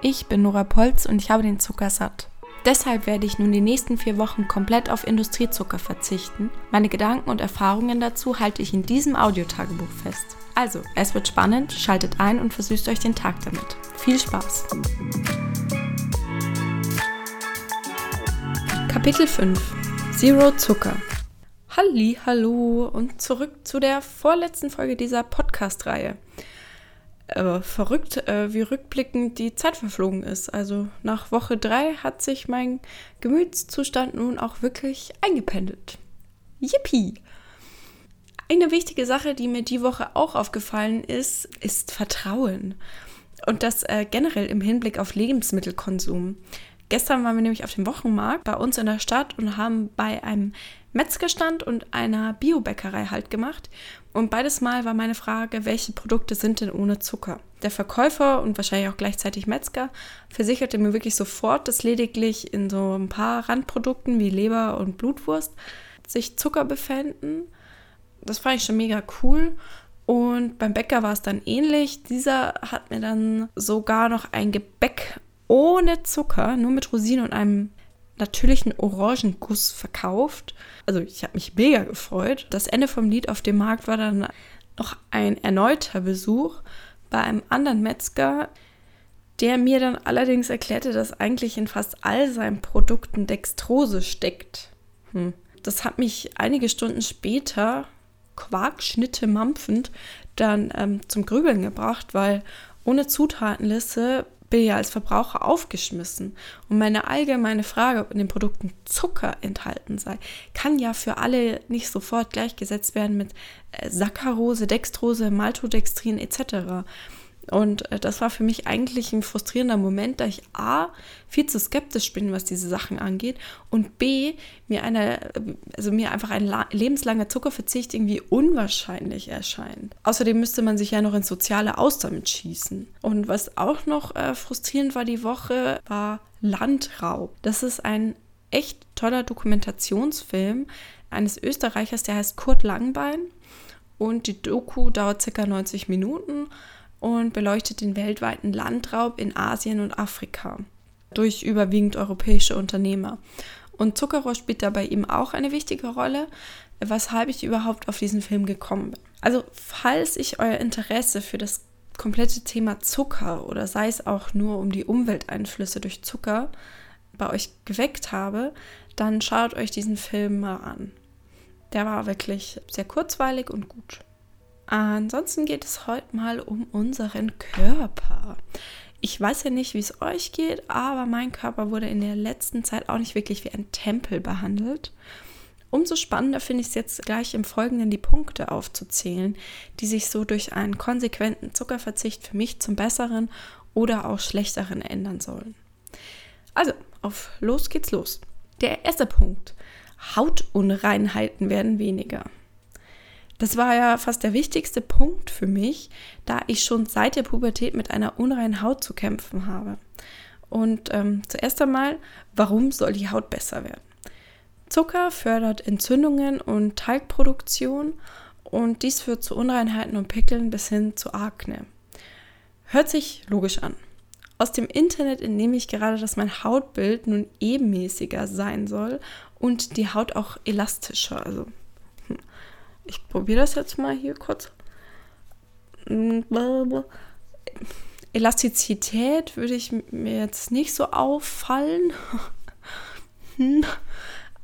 Ich bin Nora Polz und ich habe den Zucker satt. Deshalb werde ich nun die nächsten vier Wochen komplett auf Industriezucker verzichten. Meine Gedanken und Erfahrungen dazu halte ich in diesem Audiotagebuch fest. Also, es wird spannend, schaltet ein und versüßt euch den Tag damit. Viel Spaß! Kapitel 5 Zero Zucker Halli, hallo und zurück zu der vorletzten Folge dieser Podcast-Reihe. Äh, verrückt, äh, wie rückblickend die Zeit verflogen ist. Also nach Woche 3 hat sich mein Gemütszustand nun auch wirklich eingependelt. Yippie! Eine wichtige Sache, die mir die Woche auch aufgefallen ist, ist Vertrauen. Und das äh, generell im Hinblick auf Lebensmittelkonsum. Gestern waren wir nämlich auf dem Wochenmarkt bei uns in der Stadt und haben bei einem Metzgerstand und einer Biobäckerei halt gemacht. Und beides Mal war meine Frage, welche Produkte sind denn ohne Zucker? Der Verkäufer und wahrscheinlich auch gleichzeitig Metzger versicherte mir wirklich sofort, dass lediglich in so ein paar Randprodukten wie Leber und Blutwurst sich Zucker befänden. Das fand ich schon mega cool. Und beim Bäcker war es dann ähnlich. Dieser hat mir dann sogar noch ein Gebäck ohne Zucker, nur mit Rosinen und einem natürlichen Orangenguss verkauft. Also ich habe mich mega gefreut. Das Ende vom Lied auf dem Markt war dann noch ein erneuter Besuch bei einem anderen Metzger, der mir dann allerdings erklärte, dass eigentlich in fast all seinen Produkten Dextrose steckt. Hm. Das hat mich einige Stunden später, Quarkschnitte mampfend, dann ähm, zum Grübeln gebracht, weil ohne Zutatenliste bin ja als Verbraucher aufgeschmissen. Und meine allgemeine Frage, ob in den Produkten Zucker enthalten sei, kann ja für alle nicht sofort gleichgesetzt werden mit äh, Saccharose, Dextrose, Maltodextrin etc. Und äh, das war für mich eigentlich ein frustrierender Moment, da ich A, viel zu skeptisch bin, was diese Sachen angeht und B, mir eine, also mir einfach ein lebenslanger Zuckerverzicht irgendwie unwahrscheinlich erscheint. Außerdem müsste man sich ja noch ins soziale Aus damit schießen. Und was auch noch äh, frustrierend war die Woche, war Landraub. Das ist ein echt toller Dokumentationsfilm eines Österreichers, der heißt Kurt Langbein. Und die Doku dauert circa 90 Minuten und beleuchtet den weltweiten Landraub in Asien und Afrika durch überwiegend europäische Unternehmer. Und Zuckerrohr spielt dabei eben auch eine wichtige Rolle, weshalb ich überhaupt auf diesen Film gekommen bin. Also, falls ich euer Interesse für das komplette Thema Zucker oder sei es auch nur um die Umwelteinflüsse durch Zucker bei euch geweckt habe, dann schaut euch diesen Film mal an. Der war wirklich sehr kurzweilig und gut. Ansonsten geht es heute mal um unseren Körper. Ich weiß ja nicht, wie es euch geht, aber mein Körper wurde in der letzten Zeit auch nicht wirklich wie ein Tempel behandelt. Umso spannender finde ich es jetzt gleich im Folgenden die Punkte aufzuzählen, die sich so durch einen konsequenten Zuckerverzicht für mich zum Besseren oder auch Schlechteren ändern sollen. Also, auf los geht's los. Der erste Punkt. Hautunreinheiten werden weniger. Das war ja fast der wichtigste Punkt für mich, da ich schon seit der Pubertät mit einer unreinen Haut zu kämpfen habe. Und ähm, zuerst einmal, warum soll die Haut besser werden? Zucker fördert Entzündungen und Talgproduktion und dies führt zu Unreinheiten und Pickeln bis hin zu Akne. Hört sich logisch an. Aus dem Internet entnehme ich gerade, dass mein Hautbild nun ebenmäßiger sein soll und die Haut auch elastischer, also ich probiere das jetzt mal hier kurz. Elastizität würde ich mir jetzt nicht so auffallen.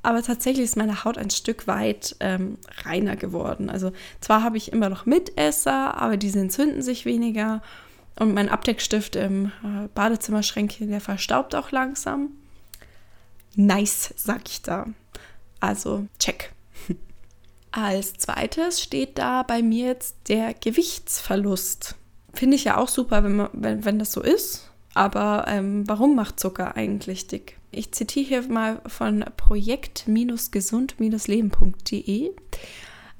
Aber tatsächlich ist meine Haut ein Stück weit ähm, reiner geworden. Also zwar habe ich immer noch Mitesser, aber diese entzünden sich weniger. Und mein Abdeckstift im äh, Badezimmerschränkchen, der verstaubt auch langsam. Nice, sag ich da. Also check. Als zweites steht da bei mir jetzt der Gewichtsverlust. Finde ich ja auch super, wenn, man, wenn, wenn das so ist. Aber ähm, warum macht Zucker eigentlich dick? Ich zitiere hier mal von projekt-gesund-leben.de.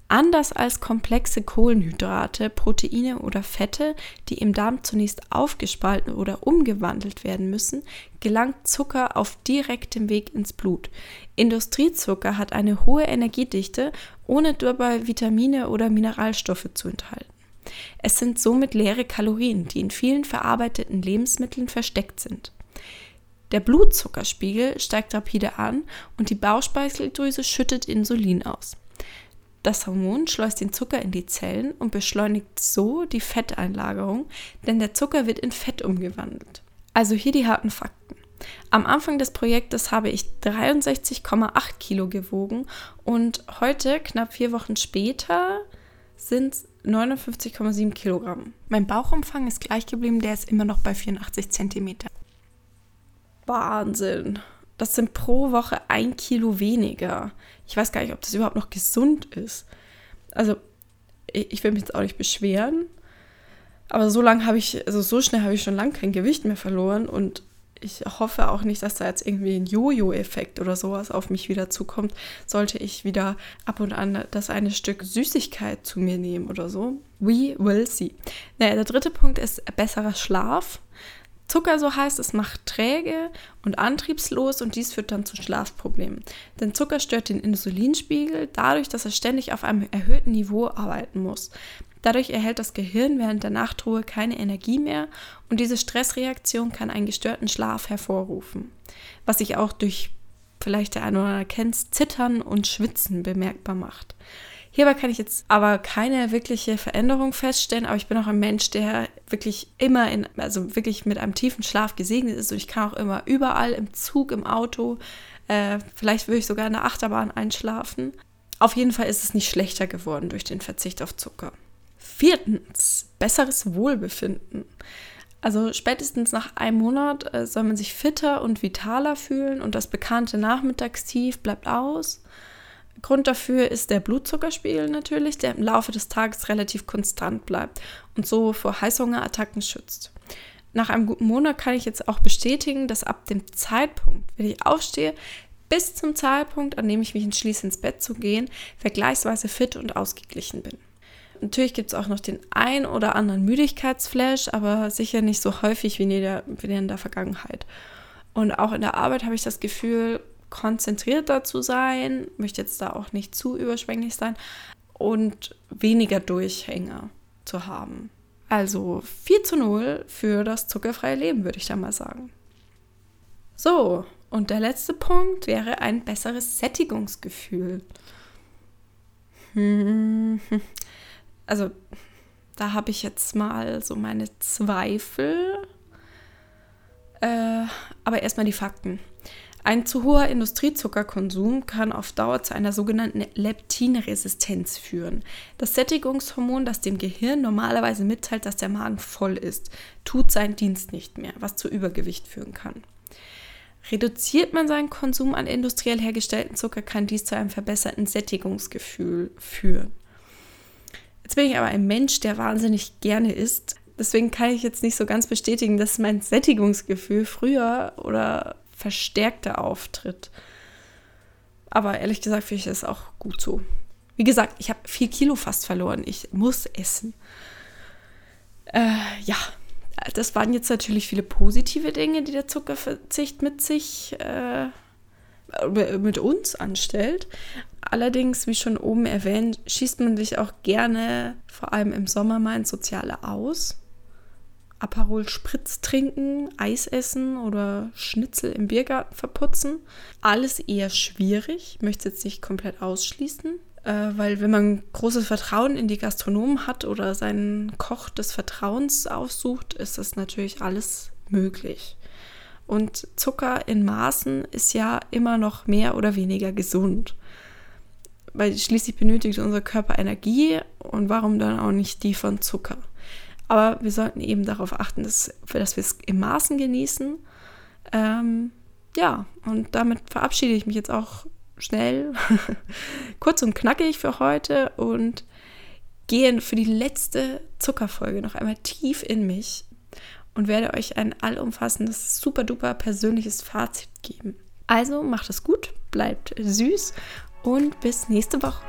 Anders als komplexe Kohlenhydrate, Proteine oder Fette, die im Darm zunächst aufgespalten oder umgewandelt werden müssen, gelangt Zucker auf direktem Weg ins Blut. Industriezucker hat eine hohe Energiedichte, ohne dabei Vitamine oder Mineralstoffe zu enthalten. Es sind somit leere Kalorien, die in vielen verarbeiteten Lebensmitteln versteckt sind. Der Blutzuckerspiegel steigt rapide an und die Bauchspeicheldrüse schüttet Insulin aus. Das Hormon schleust den Zucker in die Zellen und beschleunigt so die Fetteinlagerung, denn der Zucker wird in Fett umgewandelt. Also hier die harten Fakten. Am Anfang des Projektes habe ich 63,8 Kilo gewogen und heute, knapp vier Wochen später, sind es 59,7 Kilogramm. Mein Bauchumfang ist gleich geblieben, der ist immer noch bei 84 Zentimeter. Wahnsinn. Das sind pro Woche ein Kilo weniger. Ich weiß gar nicht, ob das überhaupt noch gesund ist. Also, ich, will mich jetzt auch nicht beschweren. Aber so lange habe ich, also so schnell habe ich schon lange kein Gewicht mehr verloren und ich hoffe auch nicht, dass da jetzt irgendwie ein Jojo-Effekt oder sowas auf mich wieder zukommt, sollte ich wieder ab und an das eine Stück Süßigkeit zu mir nehmen oder so. We will see. Naja, der dritte Punkt ist besserer Schlaf. Zucker, so heißt es, macht träge und antriebslos und dies führt dann zu Schlafproblemen. Denn Zucker stört den Insulinspiegel dadurch, dass er ständig auf einem erhöhten Niveau arbeiten muss. Dadurch erhält das Gehirn während der Nachtruhe keine Energie mehr und diese Stressreaktion kann einen gestörten Schlaf hervorrufen, was sich auch durch vielleicht der eine oder andere kennt, Zittern und Schwitzen bemerkbar macht. Hierbei kann ich jetzt aber keine wirkliche Veränderung feststellen, aber ich bin auch ein Mensch, der wirklich immer in, also wirklich mit einem tiefen Schlaf gesegnet ist und ich kann auch immer überall im Zug, im Auto, äh, vielleicht würde ich sogar in der Achterbahn einschlafen. Auf jeden Fall ist es nicht schlechter geworden durch den Verzicht auf Zucker. Viertens, besseres Wohlbefinden. Also spätestens nach einem Monat äh, soll man sich fitter und vitaler fühlen und das bekannte Nachmittagstief bleibt aus. Grund dafür ist der Blutzuckerspiegel natürlich, der im Laufe des Tages relativ konstant bleibt und so vor Heißhungerattacken schützt. Nach einem guten Monat kann ich jetzt auch bestätigen, dass ab dem Zeitpunkt, wenn ich aufstehe, bis zum Zeitpunkt, an dem ich mich entschließe, ins Bett zu gehen, vergleichsweise fit und ausgeglichen bin. Natürlich gibt es auch noch den ein oder anderen Müdigkeitsflash, aber sicher nicht so häufig wie in, der, wie in der Vergangenheit. Und auch in der Arbeit habe ich das Gefühl, konzentrierter zu sein, möchte jetzt da auch nicht zu überschwänglich sein und weniger Durchhänger zu haben. Also 4 zu 0 für das zuckerfreie Leben, würde ich da mal sagen. So, und der letzte Punkt wäre ein besseres Sättigungsgefühl. Hm, also da habe ich jetzt mal so meine Zweifel. Äh, aber erstmal die Fakten. Ein zu hoher Industriezuckerkonsum kann auf Dauer zu einer sogenannten Leptinresistenz führen. Das Sättigungshormon, das dem Gehirn normalerweise mitteilt, dass der Magen voll ist, tut seinen Dienst nicht mehr, was zu Übergewicht führen kann. Reduziert man seinen Konsum an industriell hergestellten Zucker, kann dies zu einem verbesserten Sättigungsgefühl führen. Jetzt bin ich aber ein Mensch, der wahnsinnig gerne isst. Deswegen kann ich jetzt nicht so ganz bestätigen, dass mein Sättigungsgefühl früher oder verstärkter auftritt. Aber ehrlich gesagt finde ich das auch gut so. Wie gesagt, ich habe vier Kilo fast verloren. Ich muss essen. Äh, ja, das waren jetzt natürlich viele positive Dinge, die der Zuckerverzicht mit sich, äh, mit uns anstellt. Allerdings, wie schon oben erwähnt, schießt man sich auch gerne, vor allem im Sommer, mal ins Soziale aus. Aperol Spritz trinken, Eis essen oder Schnitzel im Biergarten verputzen. Alles eher schwierig, ich möchte es jetzt nicht komplett ausschließen, äh, weil wenn man großes Vertrauen in die Gastronomen hat oder seinen Koch des Vertrauens aufsucht, ist das natürlich alles möglich. Und Zucker in Maßen ist ja immer noch mehr oder weniger gesund weil schließlich benötigt unser Körper Energie und warum dann auch nicht die von Zucker. Aber wir sollten eben darauf achten, dass, dass wir es im Maßen genießen. Ähm, ja, und damit verabschiede ich mich jetzt auch schnell, kurz und knackig für heute und gehe für die letzte Zuckerfolge noch einmal tief in mich und werde euch ein allumfassendes, super duper persönliches Fazit geben. Also macht es gut, bleibt süß und bis nächste Woche.